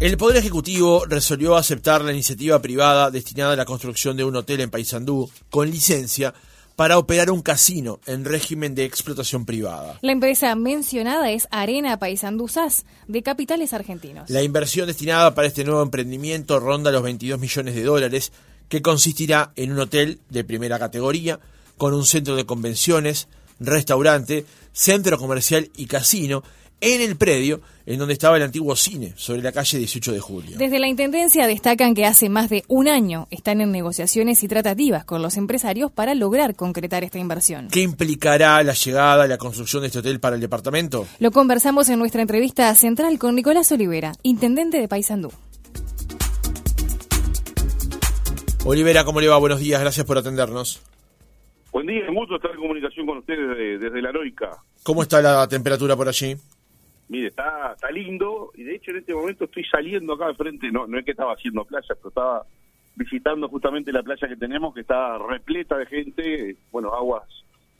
El Poder Ejecutivo resolvió aceptar la iniciativa privada destinada a la construcción de un hotel en Paysandú con licencia para operar un casino en régimen de explotación privada. La empresa mencionada es Arena Paysandú SAS, de capitales argentinos. La inversión destinada para este nuevo emprendimiento ronda los 22 millones de dólares, que consistirá en un hotel de primera categoría, con un centro de convenciones, restaurante, centro comercial y casino, en el predio en donde estaba el antiguo cine, sobre la calle 18 de julio. Desde la Intendencia destacan que hace más de un año están en negociaciones y tratativas con los empresarios para lograr concretar esta inversión. ¿Qué implicará la llegada, la construcción de este hotel para el departamento? Lo conversamos en nuestra entrevista central con Nicolás Olivera, Intendente de Paysandú. Olivera, ¿cómo le va? Buenos días, gracias por atendernos. Buen día, es mucho estar en comunicación con ustedes desde, desde la Heroica. ¿Cómo está la temperatura por allí? Mire, está, está lindo y de hecho en este momento estoy saliendo acá de frente, no, no es que estaba haciendo playa, pero estaba visitando justamente la playa que tenemos, que está repleta de gente, bueno, aguas,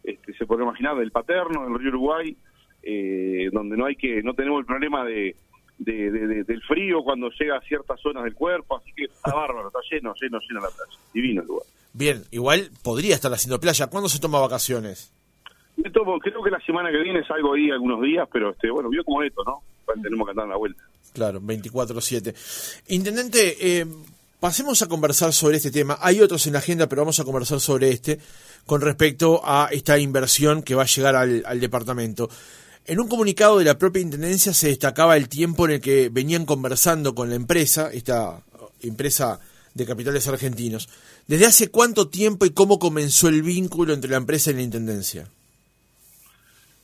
este, se puede imaginar, del Paterno, del río Uruguay, eh, donde no hay que, no tenemos el problema de, de, de, del frío cuando llega a ciertas zonas del cuerpo, así que está bárbaro, está lleno, lleno, lleno la playa, divino el lugar. Bien, igual podría estar haciendo playa. ¿Cuándo se toma vacaciones? Tomo, creo que la semana que viene salgo ahí algunos días, pero este bueno, vio como esto, ¿no? Tenemos que andar en la vuelta. Claro, 24-7. Intendente, eh, pasemos a conversar sobre este tema. Hay otros en la agenda, pero vamos a conversar sobre este con respecto a esta inversión que va a llegar al, al departamento. En un comunicado de la propia Intendencia se destacaba el tiempo en el que venían conversando con la empresa, esta empresa de capitales argentinos. ¿Desde hace cuánto tiempo y cómo comenzó el vínculo entre la empresa y la Intendencia?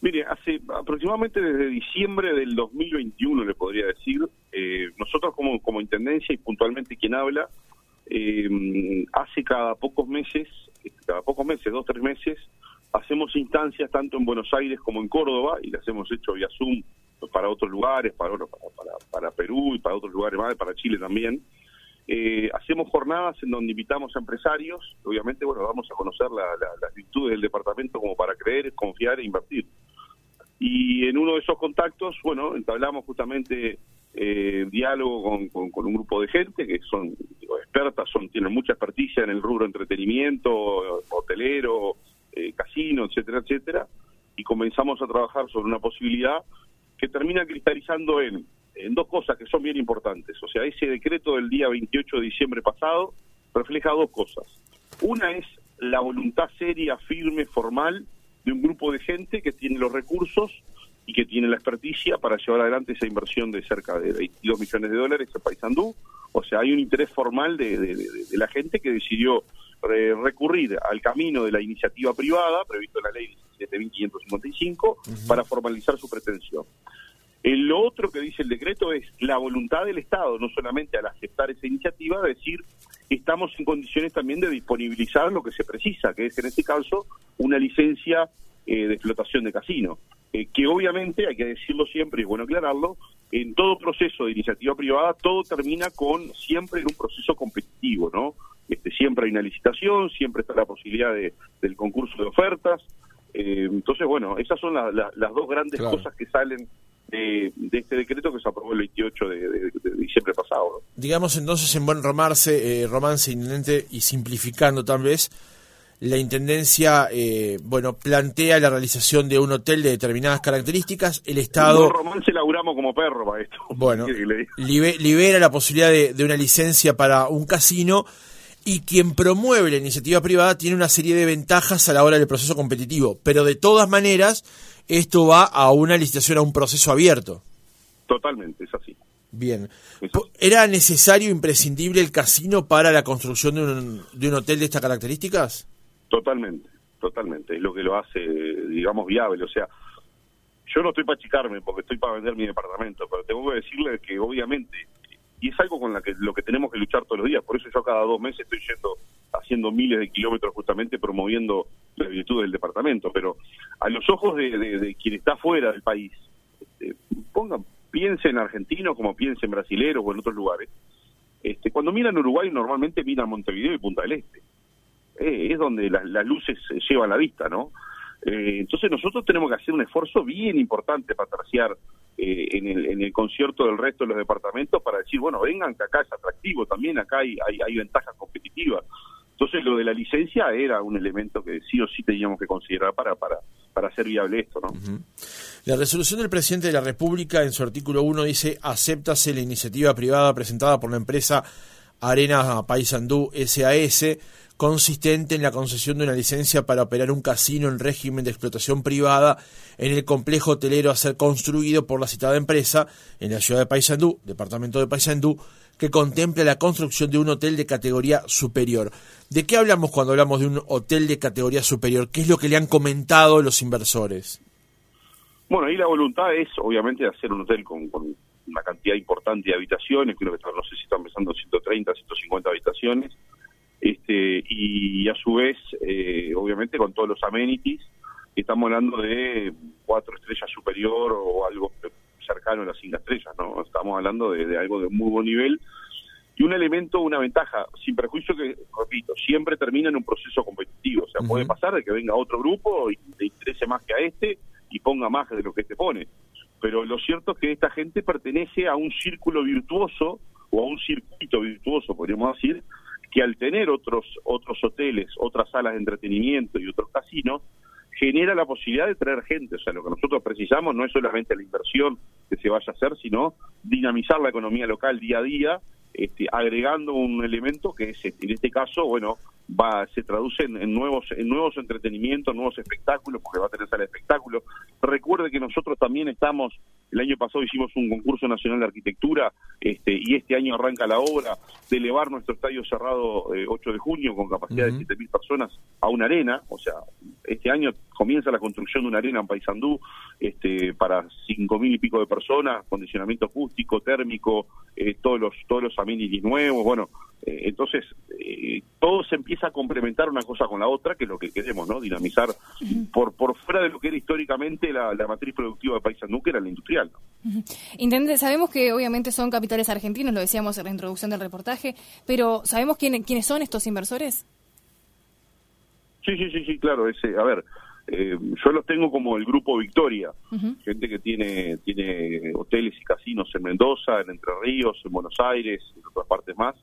Mire, hace aproximadamente desde diciembre del 2021, le podría decir, eh, nosotros como, como Intendencia y puntualmente quien habla, eh, hace cada pocos meses, cada pocos meses, dos, tres meses, hacemos instancias tanto en Buenos Aires como en Córdoba, y las hemos hecho vía Zoom para otros lugares, para, para, para, Perú y para otros lugares más, para Chile también, eh, hacemos jornadas en donde invitamos a empresarios, obviamente, bueno, vamos a conocer la, la, virtudes del departamento como para creer, confiar e invertir. Y en uno de esos contactos, bueno, entablamos justamente eh, diálogo con, con, un grupo de gente que son expertas, son tienen mucha experticia en el rubro entretenimiento, hotelero, eh, casino, etcétera, etcétera, y comenzamos a trabajar sobre una posibilidad que termina cristalizando en dos cosas que son bien importantes. O sea, ese decreto del día 28 de diciembre pasado refleja dos cosas. Una es la voluntad seria, firme, formal de un grupo de gente que tiene los recursos y que tiene la experticia para llevar adelante esa inversión de cerca de 22 millones de dólares en Paysandú. O sea, hay un interés formal de, de, de, de la gente que decidió re recurrir al camino de la iniciativa privada, previsto en la ley 17.555, uh -huh. para formalizar su pretensión. El lo otro que dice el decreto es la voluntad del Estado, no solamente al aceptar esa iniciativa, decir estamos en condiciones también de disponibilizar lo que se precisa, que es en este caso una licencia eh, de explotación de casino, eh, que obviamente, hay que decirlo siempre, y es bueno aclararlo, en todo proceso de iniciativa privada todo termina con siempre en un proceso competitivo, ¿no? Este, siempre hay una licitación, siempre está la posibilidad de, del concurso de ofertas, eh, entonces, bueno, esas son la, la, las dos grandes claro. cosas que salen de, de, este decreto que se aprobó el 28 de, de, de diciembre pasado. ¿no? Digamos entonces en buen romance, eh, romance inminente y simplificando tal vez, la Intendencia, eh, bueno, plantea la realización de un hotel de determinadas características, el Estado... No romance laburamos como perro para esto. Bueno, libera la posibilidad de una licencia para un casino y quien promueve la iniciativa privada tiene una serie de ventajas a la hora del proceso competitivo, pero de todas maneras esto va a una licitación, a un proceso abierto. Totalmente, es así. Bien. ¿Era necesario, imprescindible el casino para la construcción de un, de un hotel de estas características? Totalmente, totalmente. Es lo que lo hace, digamos, viable. O sea, yo no estoy para achicarme porque estoy para vender mi departamento, pero tengo que decirle que obviamente, y es algo con la que, lo que tenemos que luchar todos los días, por eso yo cada dos meses estoy yendo, haciendo miles de kilómetros justamente promoviendo las virtudes del departamento, pero a los ojos de, quien está fuera del país, este, pongan, piensen en argentino como piensen brasileros o en otros lugares. Este, cuando miran Uruguay normalmente miran Montevideo y Punta del Este. Eh, es donde las, las luces llevan la vista, ¿no? Eh, entonces nosotros tenemos que hacer un esfuerzo bien importante para terciar eh, en, el, en el concierto del resto de los departamentos para decir, bueno, vengan que acá es atractivo también, acá hay, hay, hay ventajas competitivas. Entonces lo de la licencia era un elemento que sí o sí teníamos que considerar para, para, para hacer viable esto. ¿no? La resolución del presidente de la República en su artículo 1 dice, acéptase la iniciativa privada presentada por la empresa Arena Paysandú SAS consistente en la concesión de una licencia para operar un casino en régimen de explotación privada en el complejo hotelero a ser construido por la citada empresa en la ciudad de Paysandú, departamento de Paysandú, que contempla la construcción de un hotel de categoría superior. ¿De qué hablamos cuando hablamos de un hotel de categoría superior? ¿Qué es lo que le han comentado los inversores? Bueno, ahí la voluntad es obviamente hacer un hotel con, una cantidad importante de habitaciones, creo que no sé si están empezando 130, 150 habitaciones, este, y a su vez, eh, obviamente, con todos los amenities, estamos hablando de cuatro estrellas superior o algo cercano a las cinco estrellas, ¿no? Estamos hablando de, algo de muy buen nivel y un elemento, una ventaja, sin perjuicio que, repito, siempre termina en un proceso competitivo. O sea, puede pasar de que venga otro grupo y le interese más que a este y ponga más de lo que este pone. Pero lo cierto es que esta gente pertenece a un círculo virtuoso o a un circuito virtuoso, podríamos decir, que al tener otros, otros hoteles, otras salas de entretenimiento y otros casinos, genera la posibilidad de traer gente. O sea, lo que nosotros precisamos no es solamente la inversión que se vaya a hacer, sino dinamizar la economía local día a día, este, agregando un elemento que es, en este caso, bueno, va se traduce en, nuevos en nuevos entretenimientos, nuevos espectáculos, porque va a tener sala de espectáculos. Recuerde que nosotros también estamos, el año pasado hicimos un concurso nacional de arquitectura este, y este año arranca la obra de elevar nuestro estadio cerrado 8 eh, de junio con capacidad de 7.000 personas a una arena, o sea, este año comienza la construcción de una arena en Paysandú este, para 5.000 y pico de personas, condicionamiento acústico, térmico, eh, todos los todos los amenities nuevos, bueno, eh, entonces todo se empieza a complementar una cosa con la otra, que es lo que queremos, ¿no? Dinamizar por por fuera de lo que era históricamente la, matriz productiva de Paysandú, que era la industrial. Intendente, sabemos que obviamente son capitales argentinos, lo decíamos en la introducción del reportaje, pero ¿sabemos quién, quiénes son estos inversores? Sí, sí, sí, sí, claro. Ese, a ver, eh, yo los tengo como el grupo Victoria, gente que tiene tiene hoteles y casinos en Mendoza, en Entre Ríos, en Buenos Aires, en otras partes más.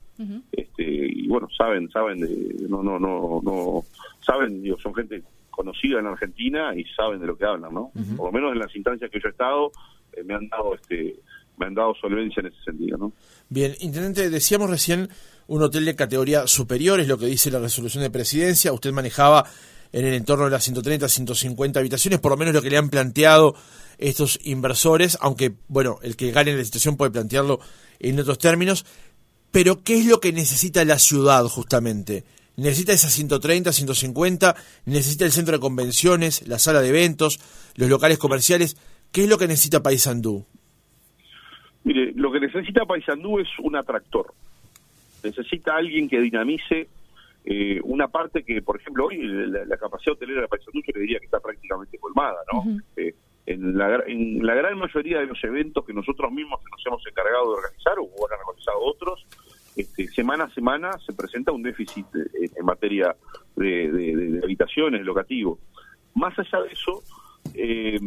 este, y bueno, saben, saben, de, no, no, no, no, saben, digo, son gente conocida en Argentina y saben de lo que hablan, ¿no? Por lo menos en las instancias que yo he estado, eh, me han dado este me han dado solvencia en ese sentido, ¿no? Bien, intendente, decíamos recién un hotel de categoría superior, es lo que dice la resolución de presidencia. Usted manejaba en el entorno de las 130, 150 habitaciones, por lo menos lo que le han planteado estos inversores, aunque, bueno, el que gane la situación puede plantearlo en otros términos. Pero, ¿qué es lo que necesita la ciudad justamente? ¿Necesita esas 130, 150? ¿Necesita el centro de convenciones, la sala de eventos, los locales comerciales? ¿Qué es lo que necesita Paysandú? Mire, lo que necesita Paysandú es un atractor. Necesita alguien que dinamice eh, una parte que, por ejemplo, hoy la, capacidad hotelera de Paysandú yo le diría que está prácticamente colmada, ¿no? Eh, en, la, en la gran mayoría de los eventos que nosotros mismos nos hemos encargado de organizar, o han organizado otros, este, semana a semana se presenta un déficit en, materia de, habitaciones, locativo. Más allá de eso, eh,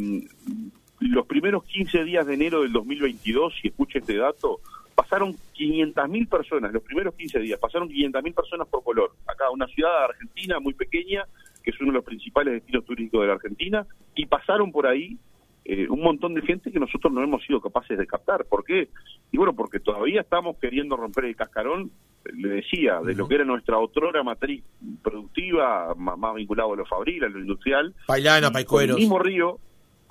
los primeros 15 días de enero del 2022, si escucha este dato, pasaron 500.000 personas, los primeros 15 días, pasaron 500.000 personas por color. Acá, una ciudad argentina muy pequeña, que es uno de los principales destinos turísticos de la Argentina, y pasaron por ahí eh, un montón de gente que nosotros no hemos sido capaces de captar. ¿Por qué? Y bueno, porque todavía estamos queriendo romper el cascarón, le decía, de lo que era nuestra otrora matriz productiva, más, vinculado a lo fabril, a lo industrial. Pailana, Paicueros. El mismo río,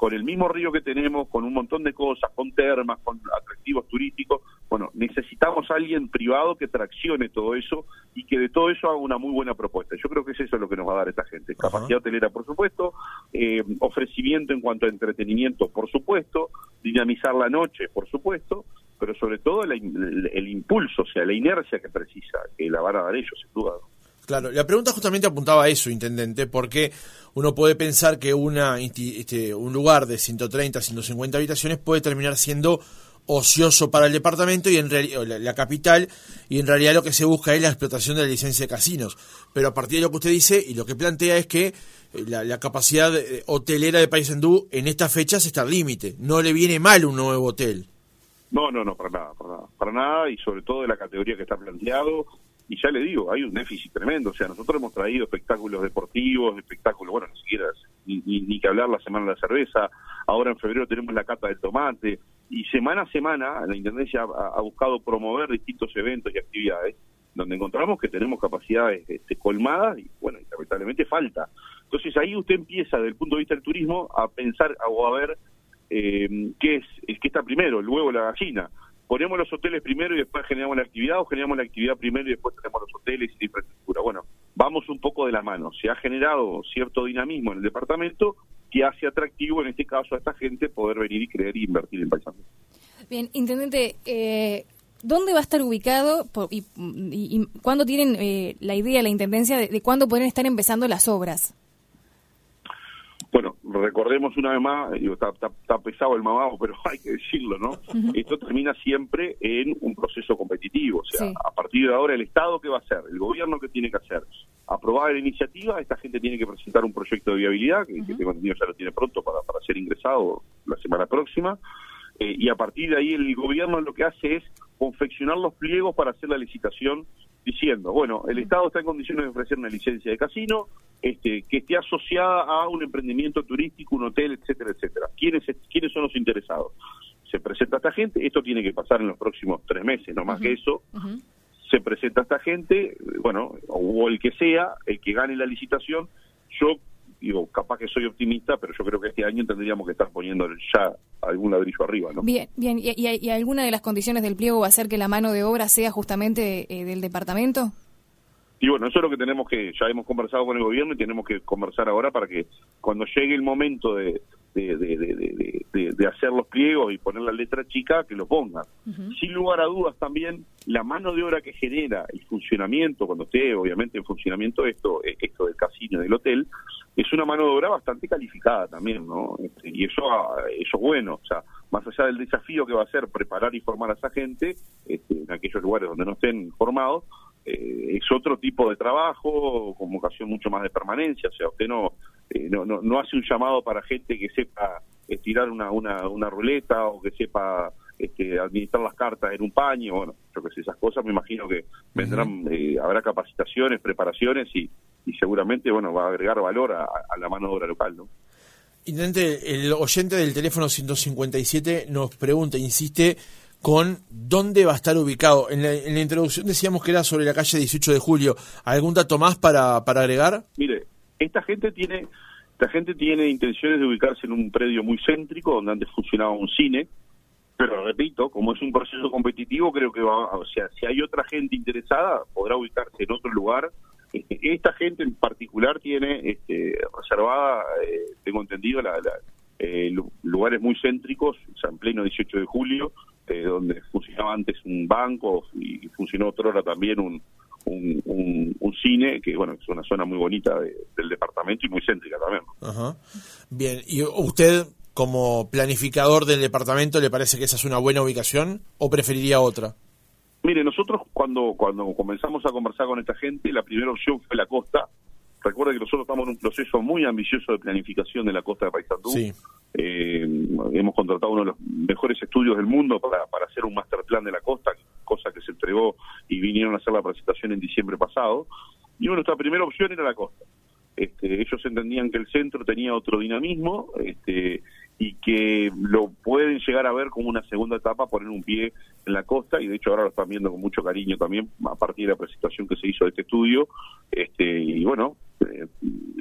con el mismo río que tenemos, con un montón de cosas, con termas, con atractivos turísticos, bueno, necesitamos a alguien privado que traccione todo eso y que de todo eso haga una muy buena propuesta. Yo creo que es eso lo que nos va a dar esta gente. Capacidad hotelera, por supuesto, eh, ofrecimiento en cuanto a entretenimiento, por supuesto, dinamizar la noche, por supuesto, pero sobre todo el, impulso, o sea, la inercia que precisa, que la van a dar ellos, sin duda. Claro, la pregunta justamente apuntaba a eso, intendente, porque uno puede pensar que una, este, un lugar de 130, 150 habitaciones puede terminar siendo ocioso para el departamento y en la, la, capital y en realidad lo que se busca es la explotación de la licencia de casinos. Pero a partir de lo que usted dice y lo que plantea es que eh, la, capacidad eh, hotelera de Paysandú en estas fechas está al límite. No le viene mal un nuevo hotel. No, no, no, para nada, para nada, para nada y sobre todo de la categoría que está planteado. Y ya le digo, hay un déficit tremendo. O sea, nosotros hemos traído espectáculos deportivos, espectáculos, bueno, ni siquiera ni, ni, que hablar la Semana de la Cerveza. Ahora en febrero tenemos la Cata del Tomate. Y semana a semana la Intendencia ha, buscado promover distintos eventos y actividades donde encontramos que tenemos capacidades este, colmadas y, bueno, lamentablemente falta. Entonces ahí usted empieza, desde el punto de vista del turismo, a pensar o a ver eh, qué es, que está primero, el huevo o la gallina. Ponemos los hoteles primero y después generamos la actividad o generamos la actividad primero y después tenemos los hoteles y la infraestructura. Bueno, vamos un poco de la mano. Se ha generado cierto dinamismo en el departamento que hace atractivo en este caso a esta gente poder venir y creer y invertir en paisajes. Bien, intendente, eh, ¿dónde va a estar ubicado y, y, cuándo tienen eh, la idea, la intendencia de, de cuándo pueden estar empezando las obras? Bueno, recordemos una vez más, digo, está, está, pesado el mamado, pero hay que decirlo, ¿no? Esto termina siempre en un proceso competitivo, o sea, a partir de ahora el Estado qué va a hacer, el gobierno qué tiene que hacer, aprobar la iniciativa, esta gente tiene que presentar un proyecto de viabilidad, que, tengo entendido ya lo tiene pronto para, para ser ingresado la semana próxima, eh, y a partir de ahí el gobierno lo que hace es confeccionar los pliegos para hacer la licitación diciendo, bueno, el Estado está en condiciones de ofrecer una licencia de casino este, que esté asociada a un emprendimiento turístico, un hotel, etcétera, etcétera. ¿Quiénes, quiénes son los interesados? Se presenta esta gente, esto tiene que pasar en los próximos tres meses, no más que eso. Se presenta esta gente, bueno, o el que sea, el que gane la licitación, yo digo, capaz que soy optimista, pero yo creo que este año tendríamos que estar poniendo ya algún ladrillo arriba, ¿no? Bien, bien. ¿Y, alguna de las condiciones del pliego va a ser que la mano de obra sea justamente eh, del departamento? Y bueno, eso es lo que tenemos que, ya hemos conversado con el gobierno y tenemos que conversar ahora para que cuando llegue el momento de, de, hacer los pliegos y poner la letra chica, que lo pongan. Sin lugar a dudas también, la mano de obra que genera el funcionamiento, cuando esté obviamente en funcionamiento esto, esto del casino y del hotel, es una mano de obra bastante calificada también, ¿no? Este, y eso, eso es bueno, o sea, más allá del desafío que va a ser preparar y formar a esa gente este, en aquellos lugares donde no estén formados, eh, es otro tipo de trabajo, con vocación mucho más de permanencia, o sea, usted no, eh, no, no, no, hace un llamado para gente que sepa estirar una, una, una ruleta o que sepa este, administrar las cartas en un paño, bueno, yo que sé, esas cosas me imagino que vendrán, eh, habrá capacitaciones, preparaciones y, y seguramente, bueno, va a agregar valor a, la mano de obra local, ¿no? Intendente, el oyente del teléfono 157 nos pregunta, insiste, con dónde va a estar ubicado. En la, introducción decíamos que era sobre la calle 18 de julio. ¿Algún dato más para, agregar? Mire, esta gente tiene esta gente tiene intenciones de ubicarse en un predio muy céntrico donde antes funcionaba un cine, pero repito, como es un proceso competitivo, creo que va, o sea, si hay otra gente interesada, podrá ubicarse en otro lugar esta gente en particular tiene este, reservada, eh, tengo entendido, la, eh, lugares muy céntricos, en pleno 18 de julio, eh, donde funcionaba antes un banco y funcionó otra hora también un, un, un, cine, que bueno, es una zona muy bonita del departamento y muy céntrica también. Ajá. Bien, ¿y usted como planificador del departamento le parece que esa es una buena ubicación o preferiría otra? Mire, nosotros cuando, cuando comenzamos a conversar con esta gente, la primera opción fue la costa. Recuerda que nosotros estamos en un proceso muy ambicioso de planificación de la costa de Paysandú. Eh, hemos contratado uno de los mejores estudios del mundo para, para hacer un master plan de la costa, cosa que se entregó y vinieron a hacer la presentación en diciembre pasado. Y bueno, nuestra primera opción era la costa. Este, ellos entendían que el centro tenía otro dinamismo este, y que lo pueden llegar a ver como una segunda etapa, poner un pie en la costa, y de hecho ahora lo están viendo con mucho cariño también, a partir de la presentación que se hizo de este estudio, este, y bueno, eh,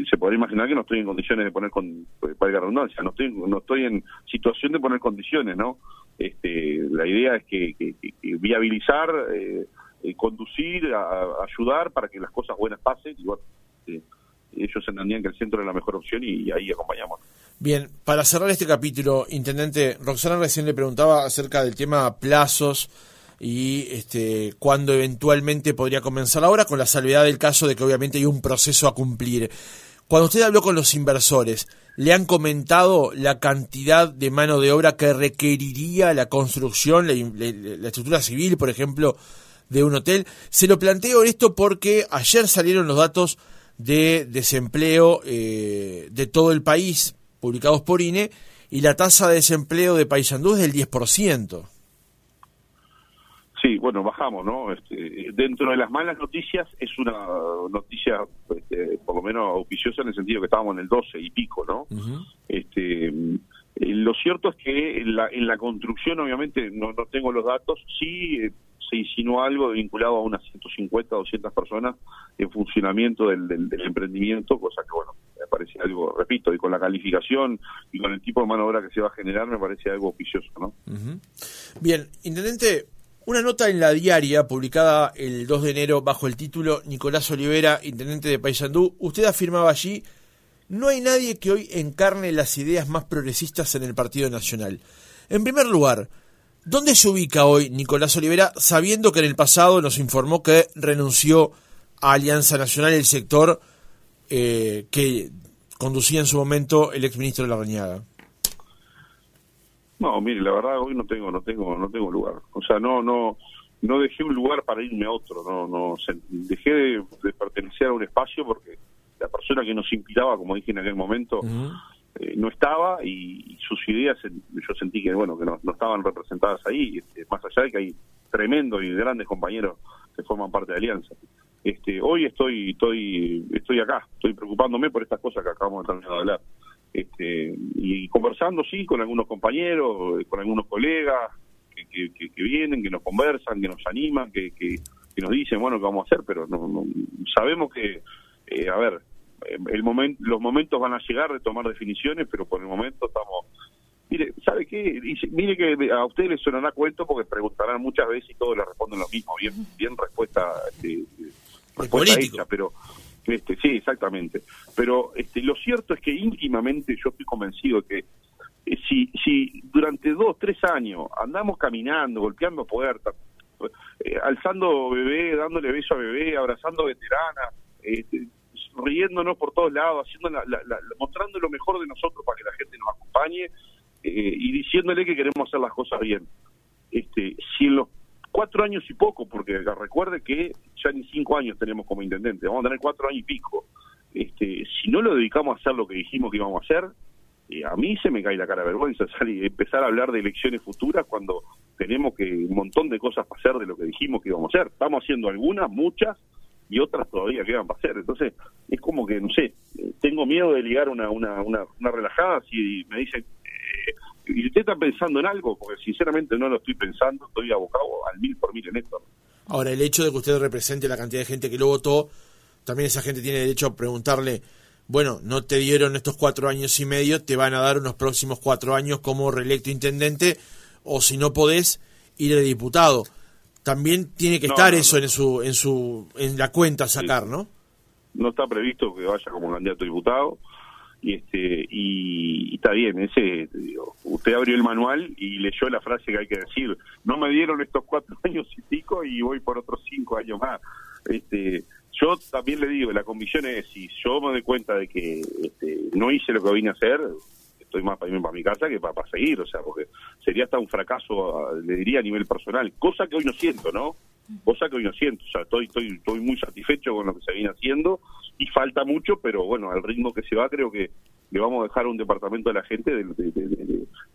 se podría imaginar que no estoy en condiciones de poner, con, valga redundancia, no estoy, no estoy en situación de poner condiciones, ¿no? Este, la idea es que, viabilizar, eh, eh, conducir, ayudar para que las cosas buenas pasen, y bueno, ellos entendían que el centro era la mejor opción y ahí acompañamos. Bien, para cerrar este capítulo, Intendente, Roxana recién le preguntaba acerca del tema plazos y este, cuándo eventualmente podría comenzar ahora, con la salvedad del caso de que obviamente hay un proceso a cumplir. Cuando usted habló con los inversores, le han comentado la cantidad de mano de obra que requeriría la construcción, la, la estructura civil, por ejemplo, de un hotel. Se lo planteo esto porque ayer salieron los datos de desempleo eh, de todo el país, publicados por INE, y la tasa de desempleo de Paysandú es del 10%. Sí, bueno, bajamos, ¿no? Este, dentro de las malas noticias es una noticia, este, por lo menos auspiciosa en el sentido que estábamos en el 12 y pico, ¿no? Este, eh, lo cierto es que en la, en la construcción, obviamente, no, no tengo los datos, sí eh, se insinuó algo vinculado a unas 150, 200 personas en funcionamiento del, del, emprendimiento, cosa que, bueno, me parece algo, repito, y con la calificación y con el tipo de mano de obra que se va a generar, me parece algo auspicioso, ¿no? Bien, Intendente, una nota en la diaria publicada el 2 de enero bajo el título Nicolás Olivera, Intendente de Paysandú, usted afirmaba allí, no hay nadie que hoy encarne las ideas más progresistas en el Partido Nacional. En primer lugar, ¿Dónde se ubica hoy Nicolás Olivera, sabiendo que en el pasado nos informó que renunció a Alianza Nacional el sector eh, que conducía en su momento el exministro de la Reñaga? No, mire, la verdad hoy no tengo, no tengo, no tengo lugar. O sea, no, no, no dejé un lugar para irme a otro. No, no, dejé de, pertenecer a un espacio porque la persona que nos inspiraba, como dije en aquel momento. Eh, no estaba y, sus ideas yo sentí que bueno que no, estaban representadas ahí este, más allá de que hay tremendos y grandes compañeros que forman parte de Alianza. Este hoy estoy estoy estoy acá estoy preocupándome por estas cosas que acabamos de terminar de hablar. Este y conversando sí con algunos compañeros con algunos colegas que, que, vienen que nos conversan que nos animan que, que, nos dicen bueno qué vamos a hacer pero no, sabemos que eh, a ver el momento, los momentos van a llegar de tomar definiciones, pero por el momento estamos... Mire, ¿sabe qué? mire que a ustedes les sonará cuento porque preguntarán muchas veces y todos le responden lo mismo. Bien, bien respuesta, este, respuesta hecha, pero... Este, sí, exactamente. Pero este, lo cierto es que íntimamente yo estoy convencido de que eh, si, si durante dos, tres años andamos caminando, golpeando puertas, eh, alzando bebé, dándole beso a bebé, abrazando veteranas, este, riéndonos por todos lados, haciendo mostrando lo mejor de nosotros para que la gente nos acompañe eh, y diciéndole que queremos hacer las cosas bien. Este, si en los cuatro años y poco, porque recuerde que ya ni cinco años tenemos como intendente, vamos a tener cuatro años y pico. Este, si no lo dedicamos a hacer lo que dijimos que íbamos a hacer, eh, a mí se me cae la cara de vergüenza salir, empezar a hablar de elecciones futuras cuando tenemos que un montón de cosas para hacer de lo que dijimos que íbamos a hacer. Estamos haciendo algunas, muchas, y otras todavía quedan para hacer. Entonces, es como que, no sé, tengo miedo de ligar una, una, una, relajada si me dicen, eh, ¿y usted está pensando en algo? Porque sinceramente no lo estoy pensando, estoy abocado al mil por mil en esto. Ahora, el hecho de que usted represente la cantidad de gente que lo votó, también esa gente tiene derecho a preguntarle, bueno, no te dieron estos cuatro años y medio, te van a dar unos próximos cuatro años como reelecto intendente, o si no podés, ir de diputado también tiene que estar eso en su en su en la cuenta sacar, ¿no? No está previsto que vaya como candidato diputado y este y, está bien ese usted abrió el manual y leyó la frase que hay que decir no me dieron estos cuatro años y pico y voy por otros cinco años más este yo también le digo la convicción es si yo me doy cuenta de que este, no hice lo que vine a hacer estoy más para irme para mi casa que para, seguir, o sea, porque sería hasta un fracaso, le diría a nivel personal, cosa que hoy no siento, ¿no? Cosa que hoy no siento, o sea, estoy, estoy, estoy muy satisfecho con lo que se viene haciendo y falta mucho, pero bueno, al ritmo que se va creo que le vamos a dejar un departamento a la gente de,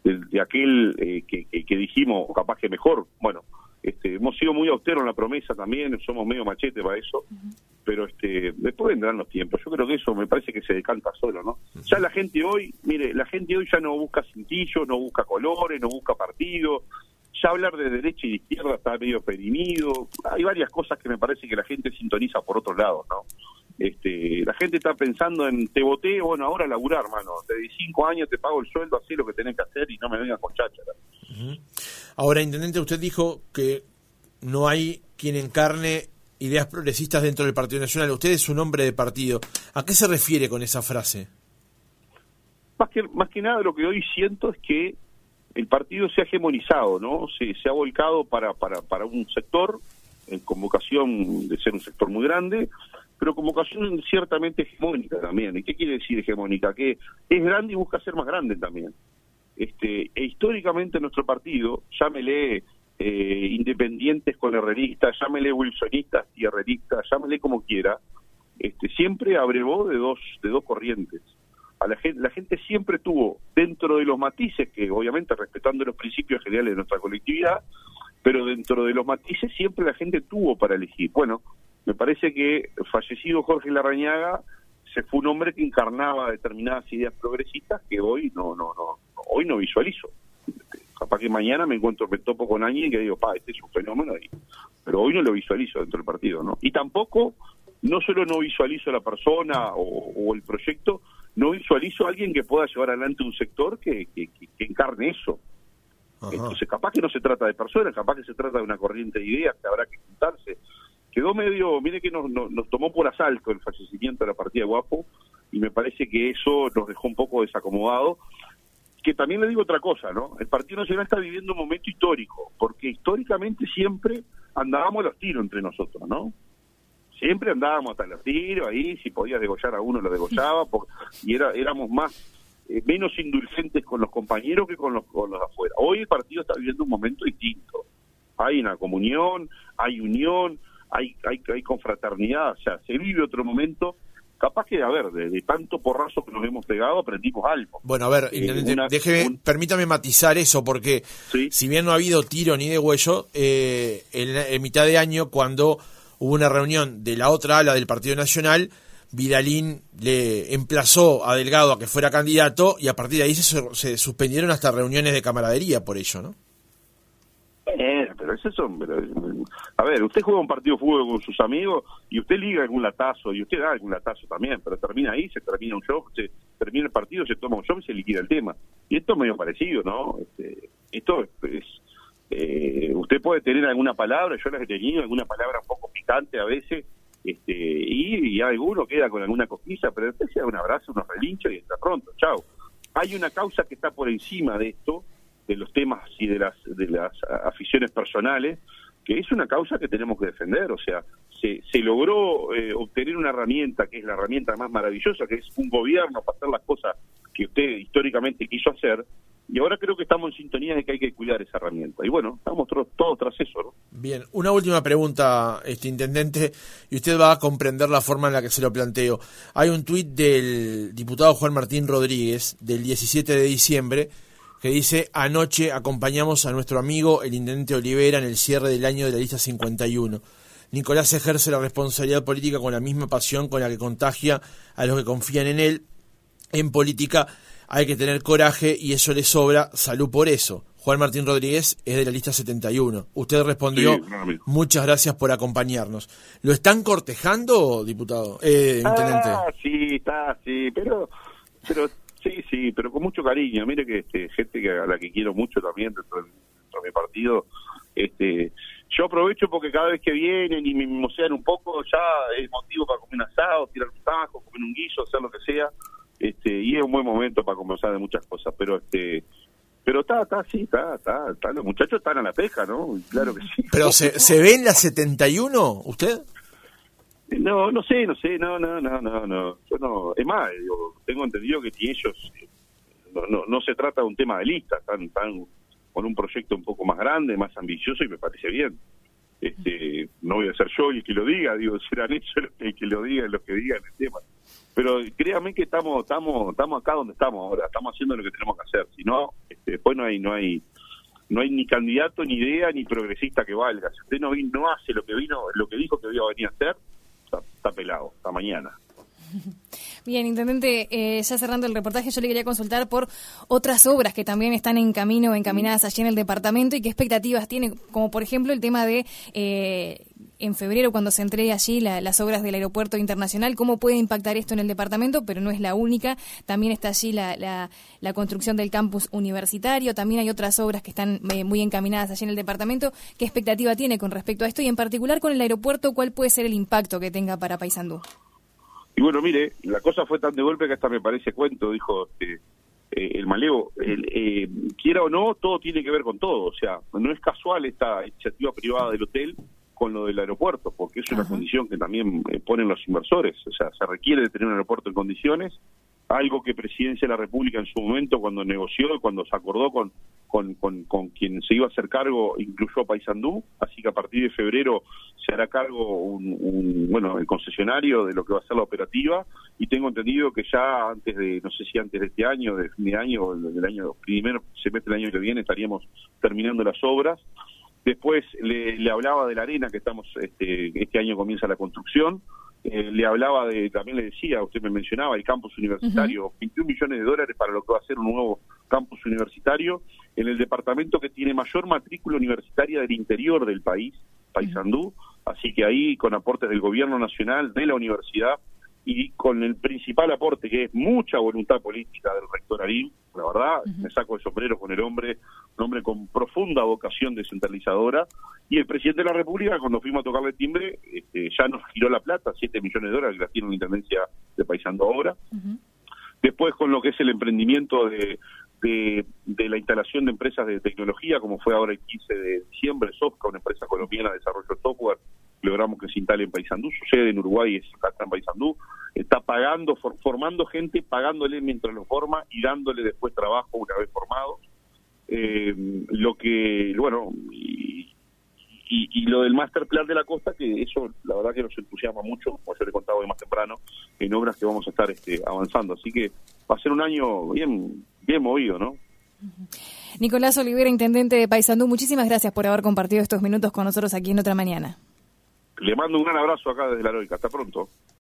de, aquel eh, que, que, dijimos capaz que mejor, bueno, este, hemos sido muy austeros en la promesa también, somos medio machete para eso, pero este, después vendrán los tiempos. Yo creo que eso me parece que se decanta solo, ¿no? Ya la gente hoy, mire, la gente hoy ya no busca cintillos, no busca colores, no busca partido. Ya hablar de derecha y de izquierda está medio perimido. Hay varias cosas que me parece que la gente sintoniza por otro lado, ¿no? Este, la gente está pensando en te voté, bueno, ahora laburar, hermano. De cinco años te pago el sueldo, así lo que tenés que hacer y no me vengas con cháchara. Ahora, intendente, usted dijo que no hay quien encarne ideas progresistas dentro del Partido Nacional. Usted es un hombre de partido. ¿A qué se refiere con esa frase? Más que, más que nada lo que hoy siento es que el partido se ha hegemonizado, ¿no? Se, se ha volcado para, para, para un sector en convocación de ser un sector muy grande pero convocación ciertamente hegemónica también. ¿Y qué quiere decir hegemónica? Que es grande y busca ser más grande también. Este, e históricamente nuestro partido, llámele eh, independientes con herreristas, llámele wilsonistas y herreristas, llámele como quiera, este, siempre abrevó de dos, de dos corrientes. A la, gente, la gente siempre tuvo, dentro de los matices, que obviamente respetando los principios generales de nuestra colectividad, pero dentro de los matices siempre la gente tuvo para elegir. Bueno, me parece que fallecido Jorge Larrañaga se fue un hombre que encarnaba determinadas ideas progresistas que hoy no, no, no, hoy no visualizo. Capaz que mañana me encuentro, me topo con alguien que digo, pa, este es un fenómeno, pero hoy no lo visualizo dentro del partido, ¿no? Y tampoco, no solo no visualizo a la persona o, el proyecto, no visualizo a alguien que pueda llevar adelante un sector que, que, encarne eso. Entonces, capaz que no se trata de personas, capaz que se trata de una corriente de ideas que habrá que juntarse quedó medio, mire que nos, nos, tomó por asalto el fallecimiento de la partida Guapo y me parece que eso nos dejó un poco desacomodados. Que también le digo otra cosa, ¿no? El Partido Nacional está viviendo un momento histórico, porque históricamente siempre andábamos a los tiros entre nosotros, ¿no? Siempre andábamos hasta los tiros, ahí si podías degollar a uno lo degollaba, y era, éramos más eh, menos indulgentes con los compañeros que con los, con los afuera. Hoy el partido está viviendo un momento distinto. Hay una comunión, hay unión, hay, hay, hay confraternidad, o sea, se vive otro momento capaz que, a ver, de, tanto porrazo que nos hemos pegado, aprendimos algo. Bueno, a ver, eh, permítame matizar eso, porque si bien no ha habido tiro ni de huello, eh, en, mitad de año, cuando hubo una reunión de la otra ala del Partido Nacional, Vidalín le emplazó a Delgado a que fuera candidato y a partir de ahí se, se suspendieron hasta reuniones de camaradería por ello, ¿no? Pero ese son, a ver, usted juega un partido de fútbol con sus amigos y usted liga algún latazo y usted da algún latazo también, pero termina ahí, se termina un show, se termina el partido, se toma un show y se liquida el tema. Y esto es medio parecido, ¿no? Este, esto es, eh, usted puede tener alguna palabra, yo la he tenido, alguna palabra un poco picante a veces, este, y, y alguno queda con alguna cosquilla, pero después se da un abrazo, unos relinchos y está pronto, chao. Hay una causa que está por encima de esto, de los temas y de las, de las aficiones personales, que es una causa que tenemos que defender. O sea, se, se logró eh, obtener una herramienta que es la herramienta más maravillosa, que es un gobierno para hacer las cosas que usted históricamente quiso hacer, y ahora creo que estamos en sintonía de que hay que cuidar esa herramienta. Y bueno, estamos todos tras eso. ¿no? Bien, una última pregunta, este intendente, y usted va a comprender la forma en la que se lo planteo. Hay un tuit del diputado Juan Martín Rodríguez del 17 de diciembre que dice, anoche acompañamos a nuestro amigo el intendente Olivera en el cierre del año de la lista 51. Nicolás ejerce la responsabilidad política con la misma pasión con la que contagia a los que confían en él. En política hay que tener coraje y eso le sobra. Salud por eso. Juan Martín Rodríguez es de la lista 71. Usted respondió, muchas gracias por acompañarnos. ¿Lo están cortejando, diputado? Eh, intendente. Ah, sí, está, sí, pero, pero Sí, sí, pero con mucho cariño. Mire que este, gente que, a la que quiero mucho también dentro, de mi partido, este, yo aprovecho porque cada vez que vienen y me mimosean un poco, ya es motivo para comer un asado, tirar un tajo, comer un guiso, hacer lo que sea, este, y es un buen momento para conversar de muchas cosas, pero este, pero está, está, sí, está, está, está, los muchachos están a la pesca, ¿no? Claro que sí. ¿Pero se, se ve en la 71 usted? No, no sé, no sé, no, no, no, no, no. Yo no, es más, tengo entendido que si ellos, no, no, no se trata de un tema de lista, están, están con un proyecto un poco más grande, más ambicioso y me parece bien. Este, no voy a ser yo el que lo diga, digo, serán ellos el que lo diga, los que digan el tema. Pero créanme que estamos, estamos, estamos acá donde estamos ahora, estamos haciendo lo que tenemos que hacer. Si no, este, después no hay, no hay, no hay ni candidato, ni idea, ni progresista que valga. Si usted no, no hace lo que vino, lo que dijo que iba a venir a hacer, está, pelado, hasta mañana. Bien, intendente, eh, ya cerrando el reportaje, yo le quería consultar por otras obras que también están en camino, encaminadas allí en el departamento y qué expectativas tiene, como por ejemplo el tema de eh, en febrero cuando se entregue allí las obras del aeropuerto internacional, cómo puede impactar esto en el departamento, pero no es la única, también está allí la, la, construcción del campus universitario, también hay otras obras que están eh, muy encaminadas allí en el departamento, ¿qué expectativa tiene con respecto a esto y en particular con el aeropuerto, cuál puede ser el impacto que tenga para Paysandú? Y bueno, mire, la cosa fue tan de golpe que hasta me parece cuento, dijo este, eh, el Maleo. Eh, quiera o no, todo tiene que ver con todo. O sea, no es casual esta iniciativa privada del hotel con lo del aeropuerto, porque es una condición que también eh, ponen los inversores. O sea, se requiere de tener un aeropuerto en condiciones, algo que Presidencia de la República en su momento, cuando negoció y cuando se acordó con, con, con, quien se iba a hacer cargo, incluyó a Paysandú, así que a partir de febrero se hará cargo un, bueno el concesionario de lo que va a ser la operativa y tengo entendido que ya antes de no sé si antes de este año de fin de año o del año primero semestre del año que viene estaríamos terminando las obras después le, le hablaba de la arena que estamos este, este año comienza la construcción. Eh, le hablaba de, también le decía, usted me mencionaba, el campus universitario, 21 millones de dólares para lo que va a ser un nuevo campus universitario en el departamento que tiene mayor matrícula universitaria del interior del país, Paysandú, así que ahí con aportes del gobierno nacional, de la universidad y con el principal aporte que es mucha voluntad política del rector Arim, la verdad, me saco el sombrero con el hombre, un hombre con profunda vocación descentralizadora, y el presidente de la República, cuando fuimos a tocarle timbre, este, ya nos giró la plata, 7 millones de dólares que la tiene una intendencia de Paisando ahora. Después con lo que es el emprendimiento de, de, la instalación de empresas de tecnología, como fue ahora el 15 de diciembre, Sofca, una empresa colombiana de desarrollo de software, logramos que se instale en Paysandú, sucede en Uruguay, es acá en Paysandú, está pagando, formando gente, pagándole mientras lo forma y dándole después trabajo una vez formados. Eh, lo que, bueno, y, y, lo del master plan de la costa, que eso la verdad que nos entusiasma mucho, como yo le contaba hoy más temprano, en obras que vamos a estar este, avanzando. Así que va a ser un año bien, bien movido, ¿no? Nicolás Olivera, intendente de Paysandú, muchísimas gracias por haber compartido estos minutos con nosotros aquí en Otra Mañana. Le mando un gran abrazo acá desde la Heroica. Hasta pronto.